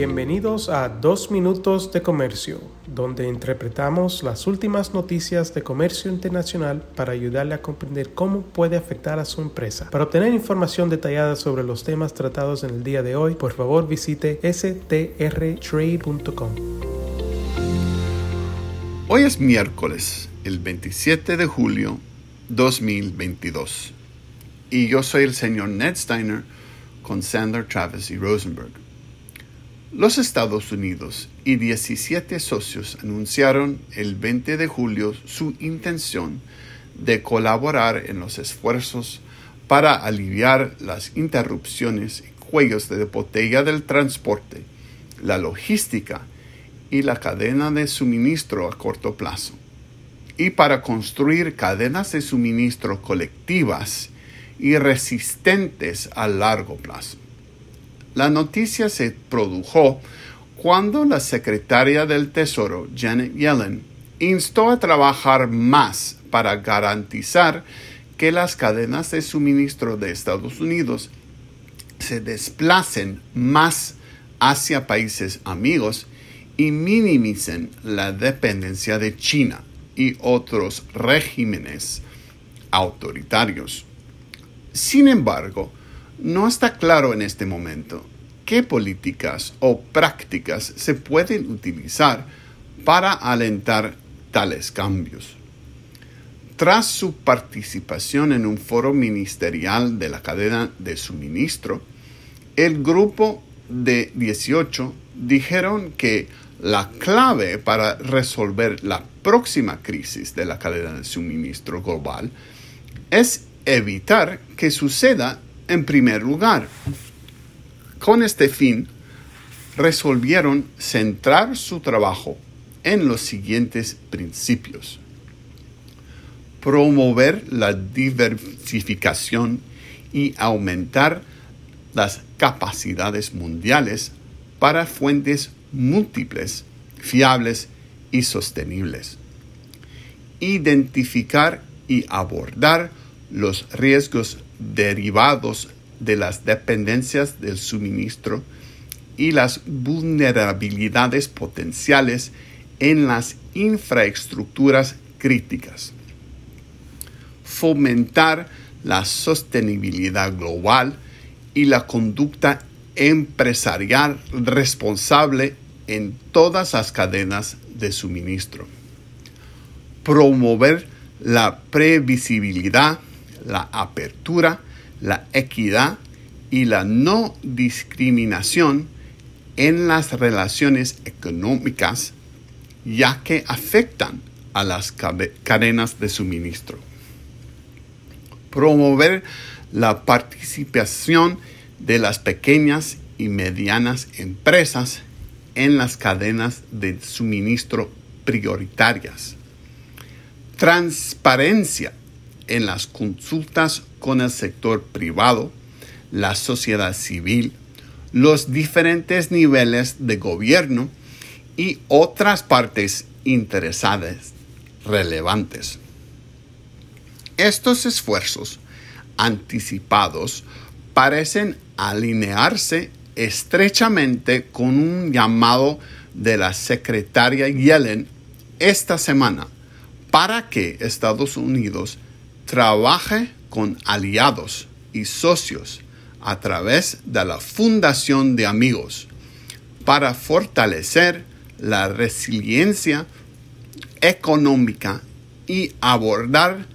Bienvenidos a Dos Minutos de Comercio, donde interpretamos las últimas noticias de comercio internacional para ayudarle a comprender cómo puede afectar a su empresa. Para obtener información detallada sobre los temas tratados en el día de hoy, por favor visite strtrade.com. Hoy es miércoles, el 27 de julio 2022, y yo soy el señor Ned Steiner con Sandler, Travis y Rosenberg. Los Estados Unidos y 17 socios anunciaron el 20 de julio su intención de colaborar en los esfuerzos para aliviar las interrupciones y cuellos de botella del transporte, la logística y la cadena de suministro a corto plazo, y para construir cadenas de suministro colectivas y resistentes a largo plazo. La noticia se produjo cuando la secretaria del Tesoro, Janet Yellen, instó a trabajar más para garantizar que las cadenas de suministro de Estados Unidos se desplacen más hacia países amigos y minimicen la dependencia de China y otros regímenes autoritarios. Sin embargo, no está claro en este momento qué políticas o prácticas se pueden utilizar para alentar tales cambios. Tras su participación en un foro ministerial de la cadena de suministro, el grupo de 18 dijeron que la clave para resolver la próxima crisis de la cadena de suministro global es evitar que suceda en primer lugar. Con este fin, resolvieron centrar su trabajo en los siguientes principios. Promover la diversificación y aumentar las capacidades mundiales para fuentes múltiples, fiables y sostenibles. Identificar y abordar los riesgos derivados de las dependencias del suministro y las vulnerabilidades potenciales en las infraestructuras críticas. Fomentar la sostenibilidad global y la conducta empresarial responsable en todas las cadenas de suministro. Promover la previsibilidad la apertura, la equidad y la no discriminación en las relaciones económicas, ya que afectan a las cadenas de suministro. Promover la participación de las pequeñas y medianas empresas en las cadenas de suministro prioritarias. Transparencia en las consultas con el sector privado, la sociedad civil, los diferentes niveles de gobierno y otras partes interesadas relevantes. Estos esfuerzos anticipados parecen alinearse estrechamente con un llamado de la secretaria Yellen esta semana para que Estados Unidos trabaje con aliados y socios a través de la Fundación de Amigos para fortalecer la resiliencia económica y abordar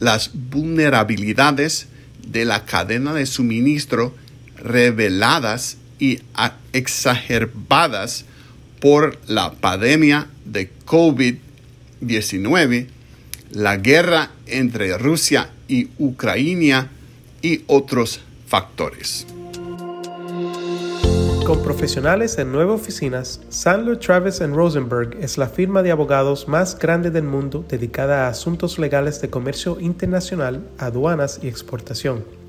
las vulnerabilidades de la cadena de suministro reveladas y exacerbadas por la pandemia de COVID-19 la guerra entre Rusia y Ucrania y otros factores. Con profesionales en nueve oficinas, Sandler Travis Rosenberg es la firma de abogados más grande del mundo dedicada a asuntos legales de comercio internacional, aduanas y exportación.